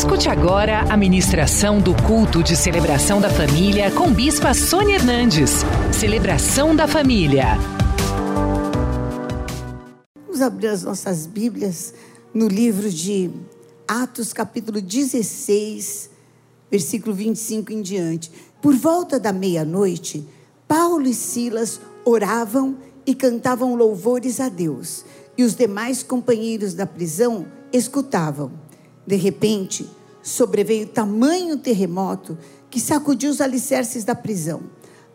Escute agora a ministração do culto de celebração da família com Bispa Sônia Hernandes. Celebração da família. Vamos abrir as nossas Bíblias no livro de Atos, capítulo 16, versículo 25 em diante. Por volta da meia-noite, Paulo e Silas oravam e cantavam louvores a Deus, e os demais companheiros da prisão escutavam. De repente, sobreveio tamanho terremoto que sacudiu os alicerces da prisão.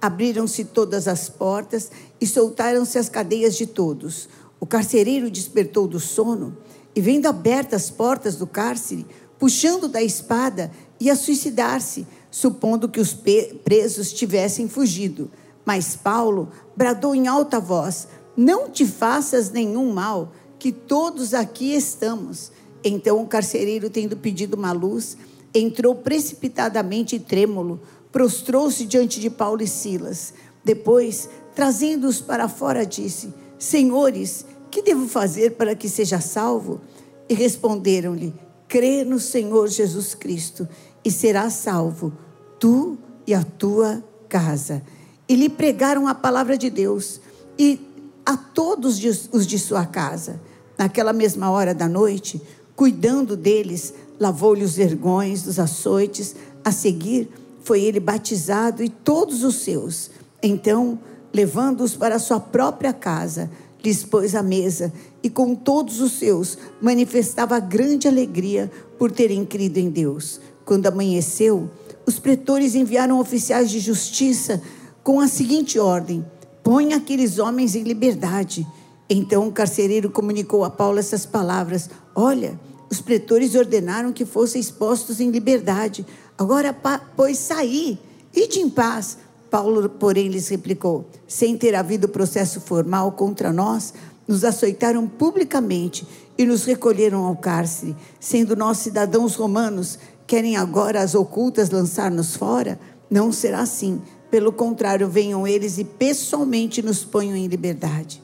Abriram-se todas as portas e soltaram-se as cadeias de todos. O carcereiro despertou do sono e, vendo abertas as portas do cárcere, puxando da espada, ia suicidar-se, supondo que os presos tivessem fugido. Mas Paulo bradou em alta voz: Não te faças nenhum mal, que todos aqui estamos. Então o carcereiro, tendo pedido uma luz, entrou precipitadamente e trêmulo, prostrou-se diante de Paulo e Silas. Depois, trazendo-os para fora, disse: Senhores, que devo fazer para que seja salvo? E responderam-lhe: Crê no Senhor Jesus Cristo e serás salvo, tu e a tua casa. E lhe pregaram a palavra de Deus e a todos os de sua casa. Naquela mesma hora da noite, cuidando deles, lavou-lhe os vergões dos açoites. A seguir, foi ele batizado e todos os seus. Então, levando-os para sua própria casa, lhes pôs a mesa e com todos os seus manifestava grande alegria por terem crido em Deus. Quando amanheceu, os pretores enviaram oficiais de justiça com a seguinte ordem: põe aqueles homens em liberdade. Então o carcereiro comunicou a Paulo essas palavras: Olha, os pretores ordenaram que fossem expostos em liberdade. Agora, pois, saí, ide em paz. Paulo, porém, lhes replicou: Sem ter havido processo formal contra nós, nos açoitaram publicamente e nos recolheram ao cárcere. Sendo nós cidadãos romanos, querem agora as ocultas lançar-nos fora? Não será assim. Pelo contrário, venham eles e pessoalmente nos ponham em liberdade.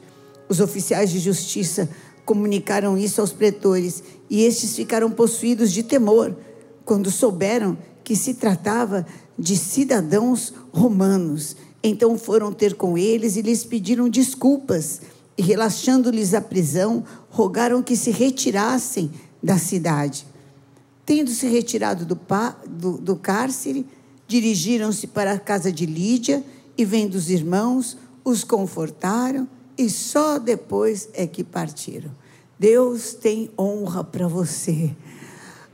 Os oficiais de justiça comunicaram isso aos pretores e estes ficaram possuídos de temor quando souberam que se tratava de cidadãos romanos. Então foram ter com eles e lhes pediram desculpas e, relaxando-lhes a prisão, rogaram que se retirassem da cidade. Tendo se retirado do, do, do cárcere, dirigiram-se para a casa de Lídia e, vendo os irmãos, os confortaram e só depois é que partiram. Deus tem honra para você.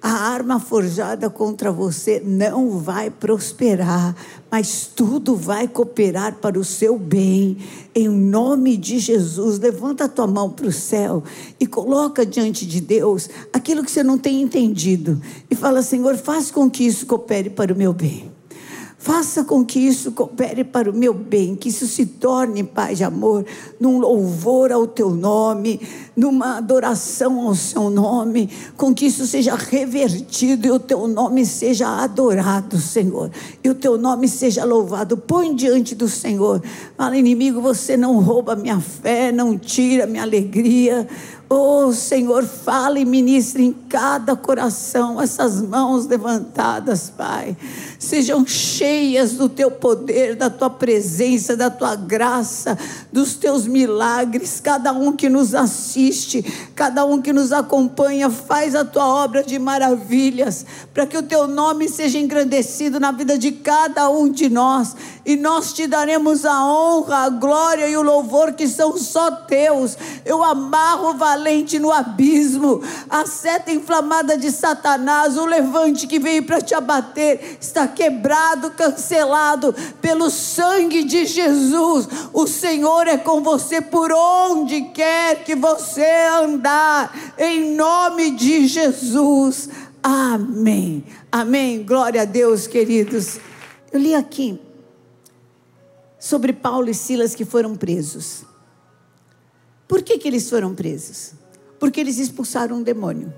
A arma forjada contra você não vai prosperar, mas tudo vai cooperar para o seu bem. Em nome de Jesus, levanta a tua mão para o céu e coloca diante de Deus aquilo que você não tem entendido e fala: Senhor, faz com que isso coopere para o meu bem. Faça com que isso coopere para o meu bem, que isso se torne, Pai de amor, num louvor ao teu nome, numa adoração ao seu nome, com que isso seja revertido e o teu nome seja adorado, Senhor, e o teu nome seja louvado. Põe diante do Senhor, fala, inimigo, você não rouba minha fé, não tira minha alegria. Oh Senhor, fale e ministre em cada coração essas mãos levantadas, Pai. Sejam cheias do teu poder, da tua presença, da tua graça, dos teus milagres. Cada um que nos assiste, cada um que nos acompanha, faz a tua obra de maravilhas, para que o teu nome seja engrandecido na vida de cada um de nós. E nós te daremos a honra, a glória e o louvor que são só teus. Eu amarro o valente no abismo, a seta inflamada de Satanás, o levante que veio para te abater, está quebrado, cancelado pelo sangue de Jesus. O Senhor é com você por onde quer que você andar, em nome de Jesus. Amém. Amém. Glória a Deus, queridos. Eu li aqui sobre Paulo e Silas que foram presos. Por que, que eles foram presos? Porque eles expulsaram um demônio.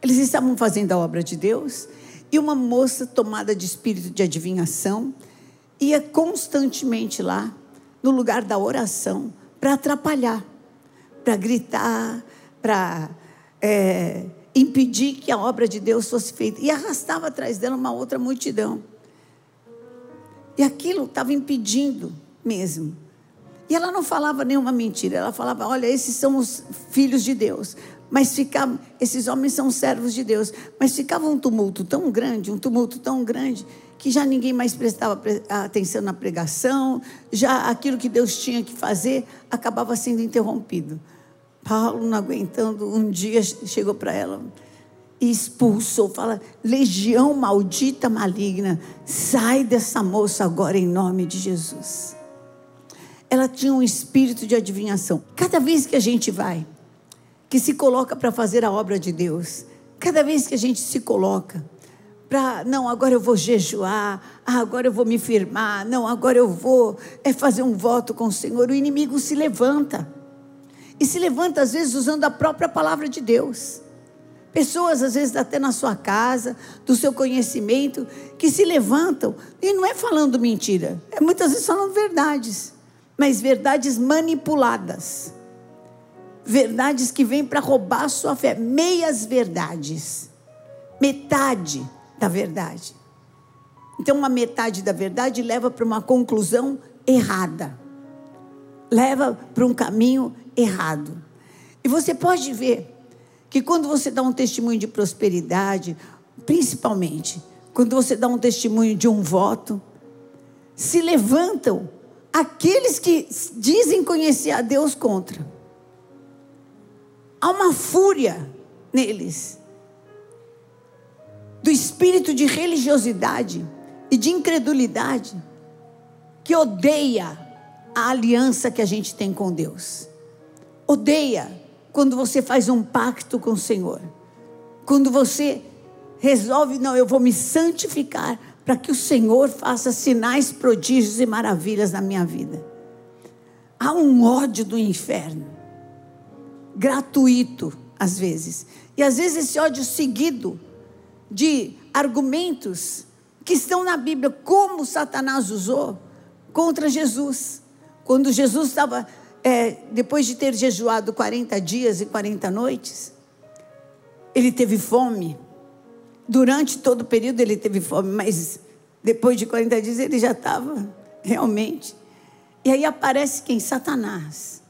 Eles estavam fazendo a obra de Deus e uma moça tomada de espírito de adivinhação ia constantemente lá, no lugar da oração, para atrapalhar, para gritar, para é, impedir que a obra de Deus fosse feita. E arrastava atrás dela uma outra multidão. E aquilo estava impedindo mesmo. E ela não falava nenhuma mentira, ela falava: olha, esses são os filhos de Deus. Mas ficava, esses homens são servos de Deus. Mas ficava um tumulto tão grande, um tumulto tão grande, que já ninguém mais prestava atenção na pregação, já aquilo que Deus tinha que fazer acabava sendo interrompido. Paulo, não aguentando, um dia chegou para ela e expulsou, fala: legião maldita maligna, sai dessa moça agora em nome de Jesus. Ela tinha um espírito de adivinhação. Cada vez que a gente vai, que se coloca para fazer a obra de Deus, cada vez que a gente se coloca para, não, agora eu vou jejuar, ah, agora eu vou me firmar, não, agora eu vou é fazer um voto com o Senhor, o inimigo se levanta. E se levanta, às vezes, usando a própria palavra de Deus. Pessoas, às vezes, até na sua casa, do seu conhecimento, que se levantam, e não é falando mentira, é muitas vezes falando verdades, mas verdades manipuladas. Verdades que vêm para roubar a sua fé, meias verdades, metade da verdade. Então, uma metade da verdade leva para uma conclusão errada, leva para um caminho errado. E você pode ver que quando você dá um testemunho de prosperidade, principalmente quando você dá um testemunho de um voto, se levantam aqueles que dizem conhecer a Deus contra. Há uma fúria neles, do espírito de religiosidade e de incredulidade, que odeia a aliança que a gente tem com Deus odeia quando você faz um pacto com o Senhor. Quando você resolve, não, eu vou me santificar para que o Senhor faça sinais, prodígios e maravilhas na minha vida. Há um ódio do inferno, gratuito, às vezes. E às vezes esse ódio seguido de argumentos que estão na Bíblia, como Satanás usou contra Jesus. Quando Jesus estava é, depois de ter jejuado 40 dias e 40 noites, ele teve fome. Durante todo o período ele teve fome, mas depois de 40 dias ele já estava realmente. E aí aparece quem? Satanás.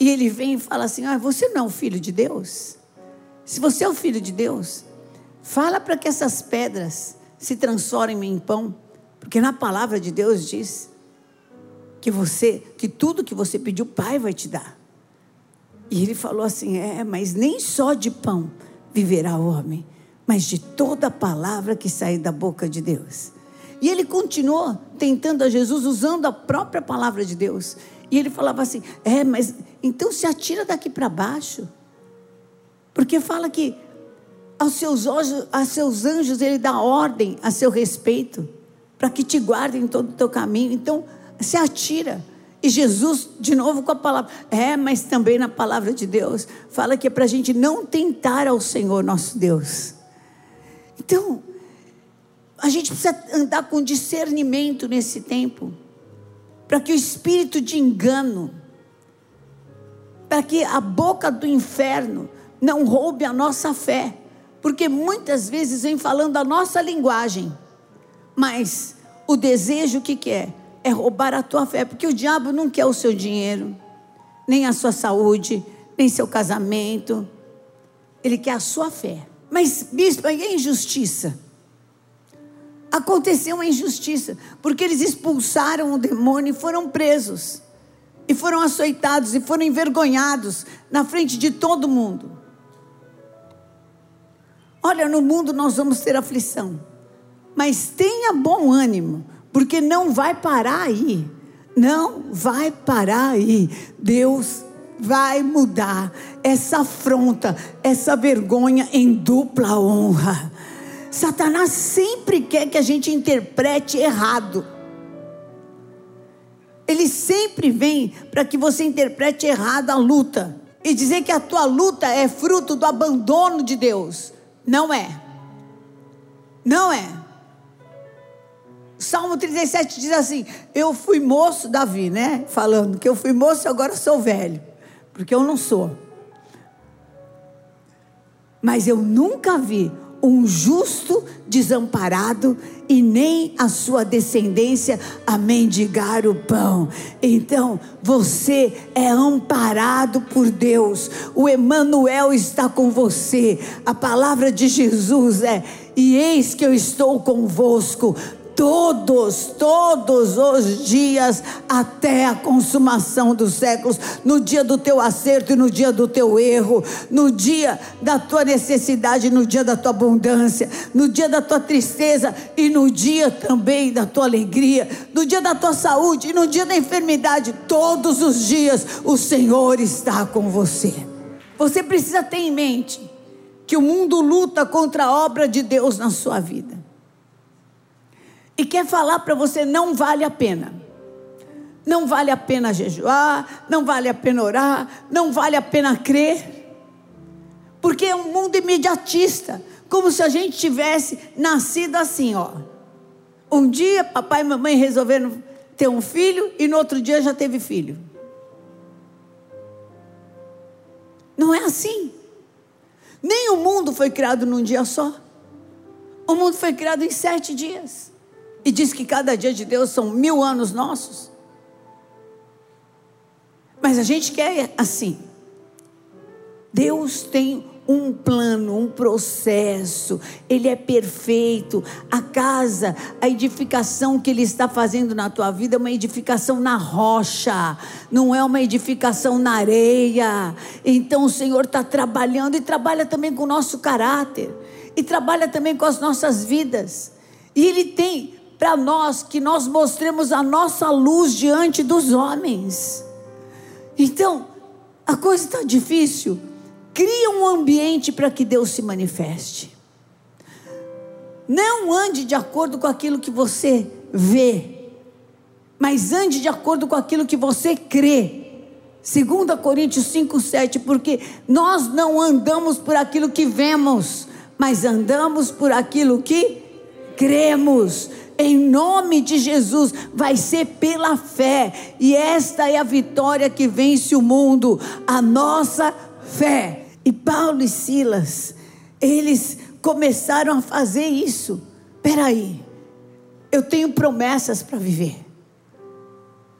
E ele vem e fala assim: ah, você não é o filho de Deus? Se você é o filho de Deus, fala para que essas pedras se transformem em pão, porque na palavra de Deus diz que você, que tudo que você pediu, o Pai vai te dar. E ele falou assim: É, mas nem só de pão viverá o homem, mas de toda palavra que sair da boca de Deus. E ele continuou tentando a Jesus usando a própria palavra de Deus. E ele falava assim: É, mas então se atira daqui para baixo. Porque fala que aos seus, anjos, aos seus anjos ele dá ordem a seu respeito, para que te guardem em todo o teu caminho. Então, se atira. E Jesus, de novo com a palavra, é, mas também na palavra de Deus, fala que é para a gente não tentar ao Senhor nosso Deus. Então, a gente precisa andar com discernimento nesse tempo, para que o espírito de engano, para que a boca do inferno não roube a nossa fé, porque muitas vezes vem falando a nossa linguagem, mas o desejo que quer é roubar a tua fé, porque o diabo não quer o seu dinheiro, nem a sua saúde, nem seu casamento. Ele quer a sua fé. Mas, bispo, e a injustiça? Aconteceu uma injustiça, porque eles expulsaram o demônio e foram presos, e foram açoitados, e foram envergonhados na frente de todo mundo. Olha, no mundo nós vamos ter aflição, mas tenha bom ânimo, porque não vai parar aí. Não vai parar aí. Deus vai mudar essa afronta, essa vergonha em dupla honra. Satanás sempre quer que a gente interprete errado. Ele sempre vem para que você interprete errado a luta e dizer que a tua luta é fruto do abandono de Deus. Não é. Não é. Salmo 37 diz assim: Eu fui moço, Davi, né? Falando que eu fui moço e agora sou velho. Porque eu não sou. Mas eu nunca vi um justo desamparado e nem a sua descendência a mendigar o pão. Então, você é amparado por Deus. O Emanuel está com você. A palavra de Jesus é: "E eis que eu estou convosco todos, todos os dias até a consumação dos séculos, no dia do teu acerto e no dia do teu erro, no dia da tua necessidade, no dia da tua abundância, no dia da tua tristeza e no dia também da tua alegria, no dia da tua saúde e no dia da enfermidade, todos os dias o Senhor está com você. Você precisa ter em mente que o mundo luta contra a obra de Deus na sua vida e quer falar para você não vale a pena. Não vale a pena jejuar, não vale a pena orar, não vale a pena crer. Porque é um mundo imediatista, como se a gente tivesse nascido assim, ó. Um dia papai e mamãe resolveram ter um filho e no outro dia já teve filho. Não é assim. Nem o mundo foi criado num dia só. O mundo foi criado em sete dias. E diz que cada dia de Deus são mil anos nossos. Mas a gente quer assim. Deus tem um plano, um processo, Ele é perfeito. A casa, a edificação que Ele está fazendo na tua vida é uma edificação na rocha, não é uma edificação na areia. Então o Senhor está trabalhando e trabalha também com o nosso caráter, e trabalha também com as nossas vidas. E Ele tem para nós que nós mostremos a nossa luz diante dos homens. Então, a coisa está difícil. Cria um ambiente para que Deus se manifeste. Não ande de acordo com aquilo que você vê, mas ande de acordo com aquilo que você crê. 2 Coríntios 5, 7, porque nós não andamos por aquilo que vemos, mas andamos por aquilo que cremos em nome de Jesus, vai ser pela fé, e esta é a vitória que vence o mundo, a nossa fé. E Paulo e Silas, eles começaram a fazer isso. Peraí, eu tenho promessas para viver.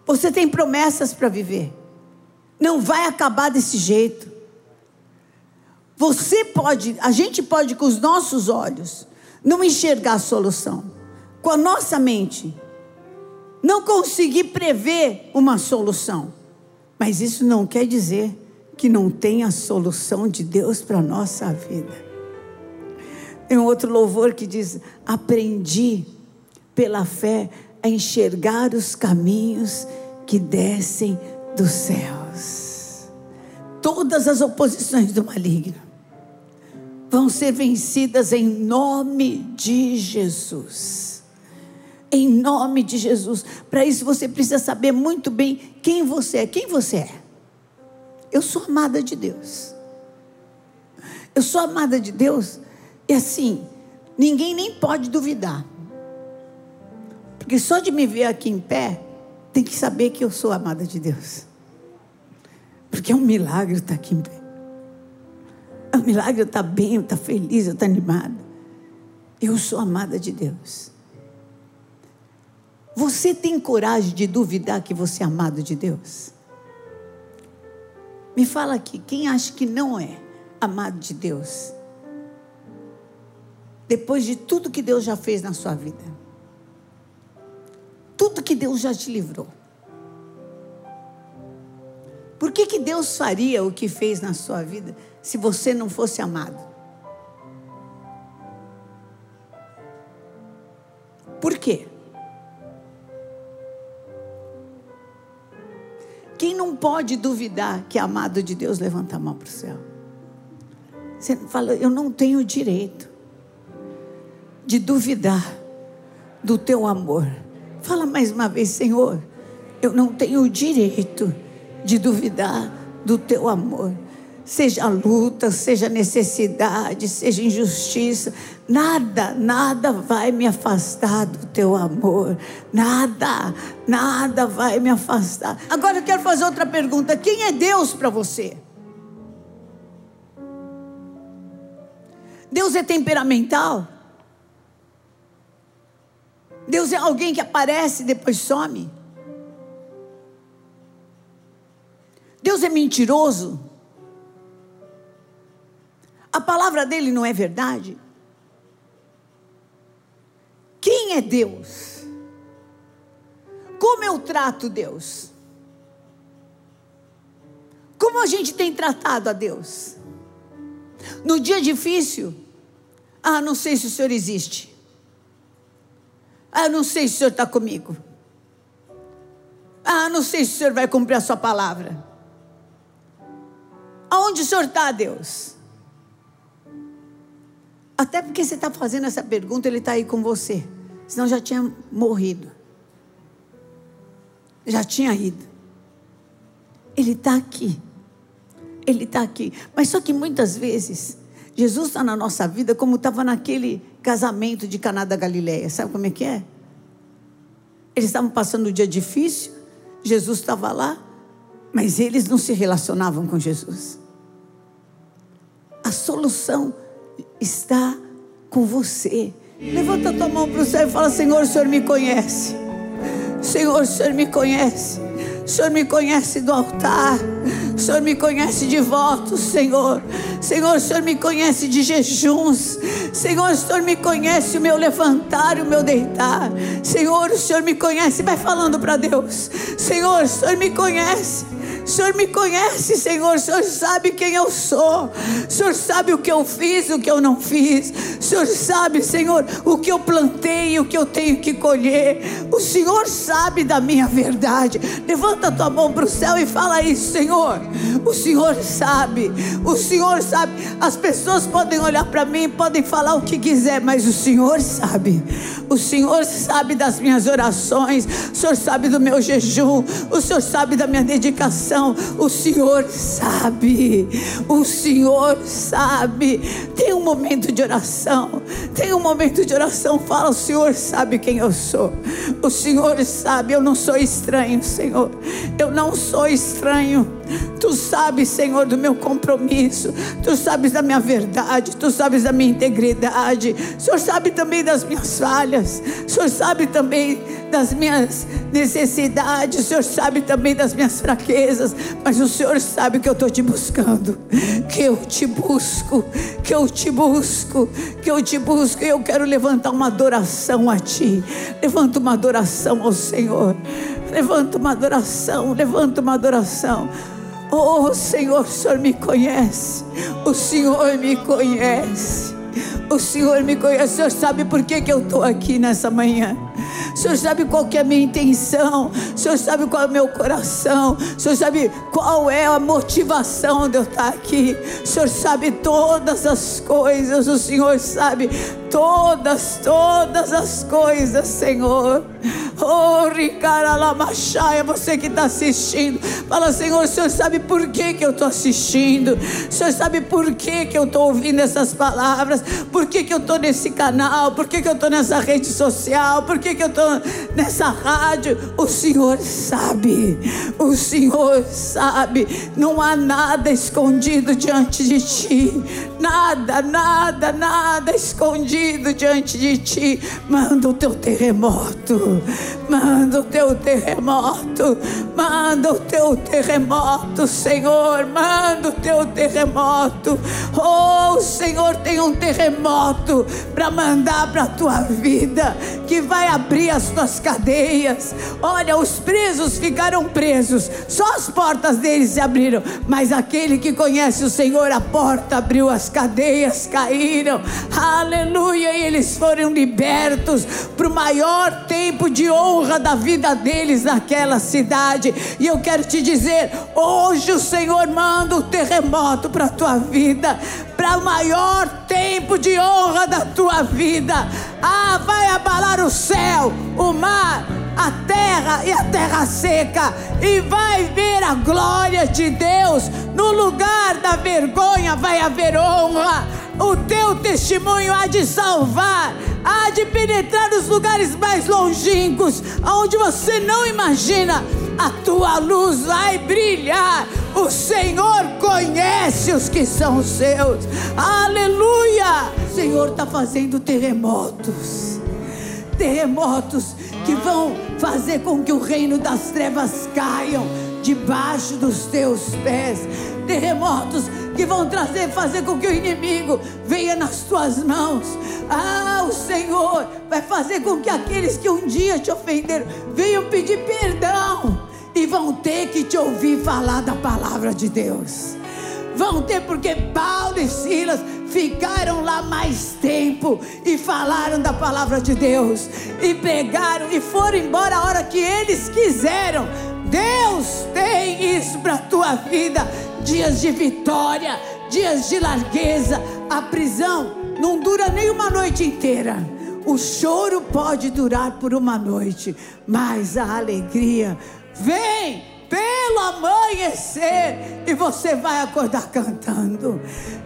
Você tem promessas para viver. Não vai acabar desse jeito. Você pode, a gente pode com os nossos olhos não enxergar a solução com a nossa mente, não conseguir prever uma solução. Mas isso não quer dizer que não tenha solução de Deus para a nossa vida. Tem um outro louvor que diz: Aprendi pela fé a enxergar os caminhos que descem dos céus. Todas as oposições do maligno vão ser vencidas em nome de Jesus em nome de Jesus. Para isso você precisa saber muito bem quem você é. Quem você é? Eu sou amada de Deus. Eu sou amada de Deus e assim, ninguém nem pode duvidar. Porque só de me ver aqui em pé, tem que saber que eu sou amada de Deus. Porque é um milagre estar aqui em pé. É um milagre estar bem, estar feliz, estar animada. Eu sou amada de Deus. Você tem coragem de duvidar que você é amado de Deus? Me fala aqui, quem acha que não é amado de Deus? Depois de tudo que Deus já fez na sua vida, tudo que Deus já te livrou. Por que, que Deus faria o que fez na sua vida se você não fosse amado? Por quê? Quem não pode duvidar que é amado de Deus, levanta a mão para o céu. Você fala, eu não tenho direito de duvidar do teu amor. Fala mais uma vez, Senhor, eu não tenho direito de duvidar do teu amor seja luta, seja necessidade, seja injustiça, nada, nada vai me afastar do teu amor, nada, nada vai me afastar. Agora eu quero fazer outra pergunta: quem é Deus para você? Deus é temperamental? Deus é alguém que aparece e depois some? Deus é mentiroso? A palavra dele não é verdade? Quem é Deus? Como eu trato Deus? Como a gente tem tratado a Deus? No dia difícil, ah, não sei se o Senhor existe. Ah, não sei se o Senhor está comigo. Ah, não sei se o Senhor vai cumprir a sua palavra. Aonde o Senhor está, Deus? Até porque você está fazendo essa pergunta, Ele está aí com você. Senão já tinha morrido. Já tinha ido. Ele está aqui. Ele está aqui. Mas só que muitas vezes, Jesus está na nossa vida como estava naquele casamento de Caná da Galileia. Sabe como é que é? Eles estavam passando um dia difícil, Jesus estava lá, mas eles não se relacionavam com Jesus. A solução está com você. Levanta tua mão para o céu e fala: Senhor, o Senhor me conhece. Senhor, o Senhor me conhece. O Senhor me conhece do altar. O Senhor me conhece de votos, Senhor. Senhor, o Senhor me conhece de jejuns. Senhor, o Senhor me conhece o meu levantar o meu deitar. Senhor, o Senhor me conhece. Vai falando para Deus. Senhor, o Senhor me conhece. O Senhor me conhece, Senhor. O Senhor sabe quem eu sou. O Senhor sabe o que eu fiz, o que eu não fiz. O Senhor sabe, Senhor, o que eu plantei o que eu tenho que colher. O Senhor sabe da minha verdade. Levanta a tua mão para o céu e fala isso, Senhor. O Senhor sabe. O Senhor sabe. As pessoas podem olhar para mim, podem falar o que quiser, mas o Senhor sabe. O Senhor sabe das minhas orações. O Senhor sabe do meu jejum. O Senhor sabe da minha dedicação oração. O Senhor sabe. O Senhor sabe. Tem um momento de oração. Tem um momento de oração. Fala, o Senhor sabe quem eu sou. O Senhor sabe, eu não sou estranho, Senhor. Eu não sou estranho. Tu sabes, Senhor, do meu compromisso. Tu sabes da minha verdade. Tu sabes da minha integridade. O Senhor sabe também das minhas falhas. O Senhor sabe também das minhas necessidades. O Senhor sabe também das minhas fraquezas. Mas o Senhor sabe que eu estou te buscando. Que eu te busco. Que eu te busco. Que eu te busco. E eu quero levantar uma adoração a Ti. Levanta uma adoração ao Senhor. Levanta uma adoração. Levanta uma adoração. Oh Senhor, o Senhor me conhece. O Senhor me conhece. O Senhor me conhece. O Senhor sabe por que, que eu estou aqui nessa manhã. O Senhor sabe qual é a minha intenção. O Senhor sabe qual é o meu coração. O Senhor sabe qual é a motivação de eu estar aqui. O Senhor sabe todas as coisas. O Senhor sabe todas, todas as coisas, Senhor. Oh, Ricaralamachaia, você que está assistindo, fala, Senhor, o Senhor sabe por que, que eu estou assistindo, o Senhor sabe por que, que eu estou ouvindo essas palavras, por que, que eu estou nesse canal, por que, que eu estou nessa rede social, por que, que eu estou nessa rádio. O Senhor sabe, o Senhor sabe, não há nada escondido diante de ti, nada, nada, nada escondido diante de ti. Manda o teu terremoto Manda o teu terremoto, manda o teu terremoto, Senhor, manda o teu terremoto. Oh, Senhor tem um terremoto para mandar para a tua vida, que vai abrir as tuas cadeias. Olha, os presos ficaram presos, só as portas deles se abriram, mas aquele que conhece o Senhor, a porta abriu, as cadeias caíram. Aleluia, e eles foram libertos para o maior tempo de honra da vida deles naquela cidade. E eu quero te dizer: hoje o Senhor manda o um terremoto para a tua vida, para o maior tempo de honra da tua vida. Ah, vai abalar o céu, o mar a terra e a terra seca, e vai ver a glória de Deus. No lugar da vergonha vai haver honra. O teu testemunho há de salvar, há de penetrar nos lugares mais longínquos, onde você não imagina. A tua luz vai brilhar. O Senhor conhece os que são seus. Aleluia! Senhor está fazendo terremotos terremotos que vão fazer com que o reino das trevas caiam debaixo dos teus pés. Terremotos que vão trazer, fazer com que o inimigo venha nas tuas mãos. Ah, o Senhor vai fazer com que aqueles que um dia te ofenderam venham pedir perdão e vão ter que te ouvir falar da palavra de Deus. Vão ter, porque Paulo e Silas ficaram lá mais tempo e falaram da palavra de Deus e pregaram e foram embora a hora que eles quiseram. Deus tem isso para a tua vida: dias de vitória, dias de largueza. A prisão não dura nem uma noite inteira. O choro pode durar por uma noite, mas a alegria vem pelo amanhecer e você vai acordar cantando.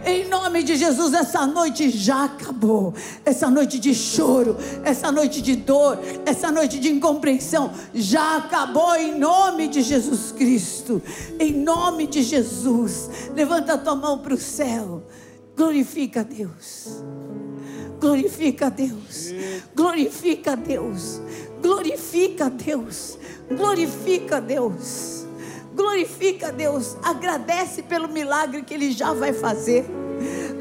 Em nome de Jesus, essa noite já acabou. Essa noite de choro, essa noite de dor, essa noite de incompreensão já acabou em nome de Jesus Cristo. Em nome de Jesus, levanta a tua mão para o céu. Glorifica a Deus. Glorifica a Deus. Glorifica a Deus. Glorifica a Deus. Glorifica a Deus. Glorifica a Deus, agradece pelo milagre que Ele já vai fazer.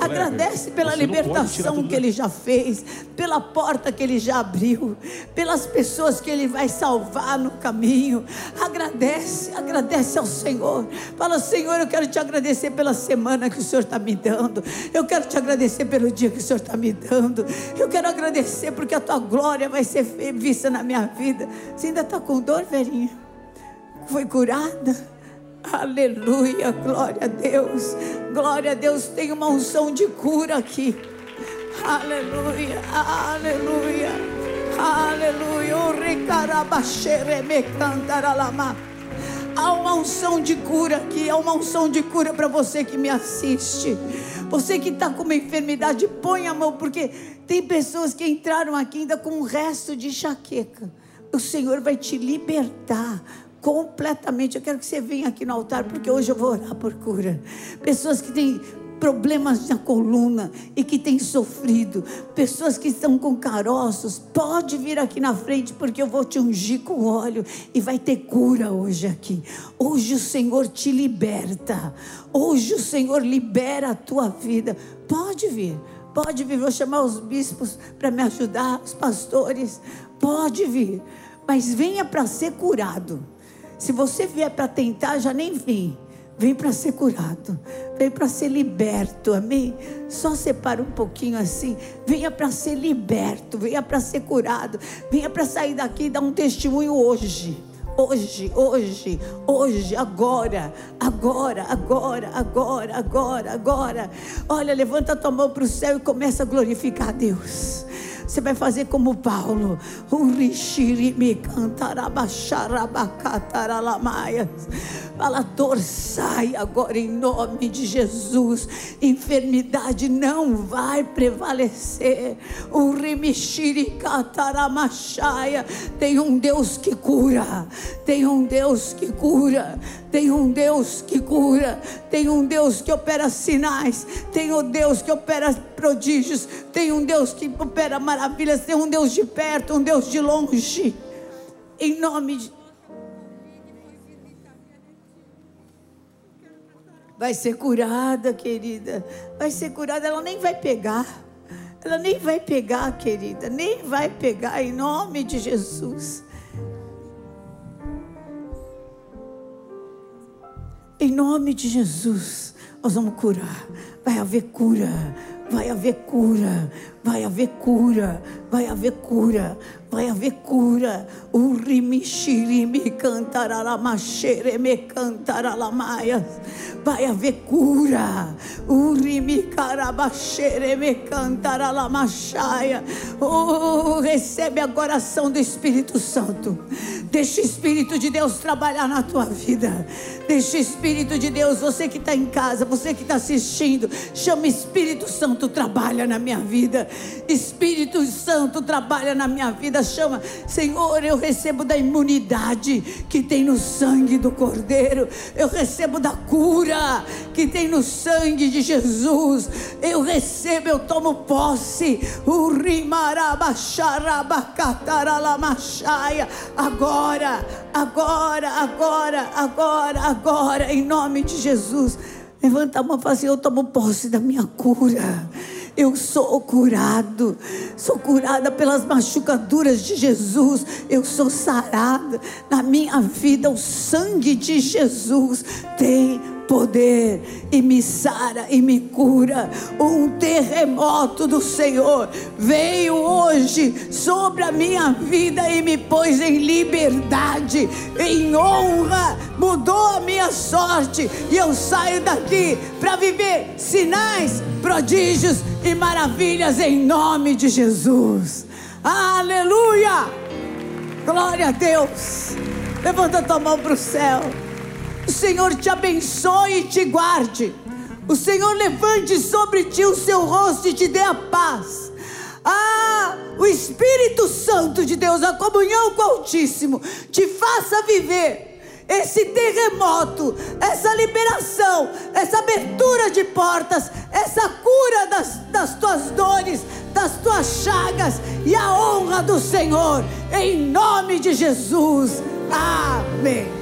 Agradece pela libertação que Ele já fez, pela porta que Ele já abriu, pelas pessoas que Ele vai salvar no caminho. Agradece, agradece ao Senhor. Fala, Senhor, eu quero te agradecer pela semana que o Senhor está me dando. Eu quero te agradecer pelo dia que o Senhor está me dando. Eu quero agradecer porque a tua glória vai ser vista na minha vida. Você ainda está com dor, velhinha? foi curada. Aleluia, glória a Deus. Glória a Deus, tem uma unção de cura aqui. Aleluia, aleluia, aleluia. Há uma unção de cura aqui, há uma unção de cura para você que me assiste. Você que está com uma enfermidade, põe a mão, porque tem pessoas que entraram aqui ainda com um resto de enxaqueca. O Senhor vai te libertar completamente. Eu quero que você venha aqui no altar, porque hoje eu vou orar por cura. Pessoas que têm problemas na coluna e que têm sofrido, pessoas que estão com caroços, pode vir aqui na frente, porque eu vou te ungir com óleo e vai ter cura hoje aqui. Hoje o Senhor te liberta. Hoje o Senhor libera a tua vida. Pode vir. Pode vir, vou chamar os bispos para me ajudar, os pastores. Pode vir, mas venha para ser curado. Se você vier para tentar, já nem vem. Vem para ser curado, vem para ser liberto, amém? Só separa um pouquinho assim, venha para ser liberto, venha para ser curado, venha para sair daqui e dar um testemunho hoje. Hoje, hoje, hoje, agora, agora, agora, agora, agora, agora. Olha, levanta a tua mão para o céu e começa a glorificar a Deus. Você vai fazer como Paulo. Fala, dor sai agora em nome de Jesus. Enfermidade não vai prevalecer. Tem um Deus que cura. Tem um Deus que cura. Tem um Deus que cura. Tem um Deus que opera sinais. Tem um Deus que opera prodígios. Tem um Deus que opera maravilhas. Tem um Deus de perto, um Deus de longe. Em nome de vai ser curada, querida. Vai ser curada, ela nem vai pegar. Ela nem vai pegar, querida, nem vai pegar em nome de Jesus. Em nome de Jesus, nós vamos curar. Vai haver cura, vai haver cura, vai haver cura, vai haver cura, vai haver cura. O rimixirimi cantaralamaxere me cantaralamaia. Vai haver cura. O rimicarabaxere me cantaralamaxaia. Oh, recebe agora a ação do Espírito Santo. Deixa o Espírito de Deus trabalhar na tua vida. Deixa o Espírito de Deus, você que está em casa, você que está assistindo, chama Espírito Santo, trabalha na minha vida. Espírito Santo, trabalha na minha vida chama. Senhor, eu recebo da imunidade que tem no sangue do Cordeiro. Eu recebo da cura que tem no sangue de Jesus. Eu recebo, eu tomo posse. Agora, agora, agora, agora, agora, em nome de Jesus. Levanta a mão e fala assim: Eu tomo posse da minha cura. Eu sou curado, sou curada pelas machucaduras de Jesus, eu sou sarada. Na minha vida, o sangue de Jesus tem poder e me sara e me cura. Um terremoto do Senhor veio hoje sobre a minha vida e me pôs em liberdade, em honra, mudou a minha sorte e eu saio daqui para viver sinais, prodígios e maravilhas em nome de Jesus. Aleluia! Glória a Deus. Levanta tua mão para o céu. O Senhor te abençoe e te guarde. O Senhor levante sobre ti o seu rosto e te dê a paz. Ah, o Espírito Santo de Deus, a comunhão com o Altíssimo, te faça viver esse terremoto, essa liberação, essa abertura de portas, essa cura das, das tuas dores, das tuas chagas e a honra do Senhor, em nome de Jesus. Amém.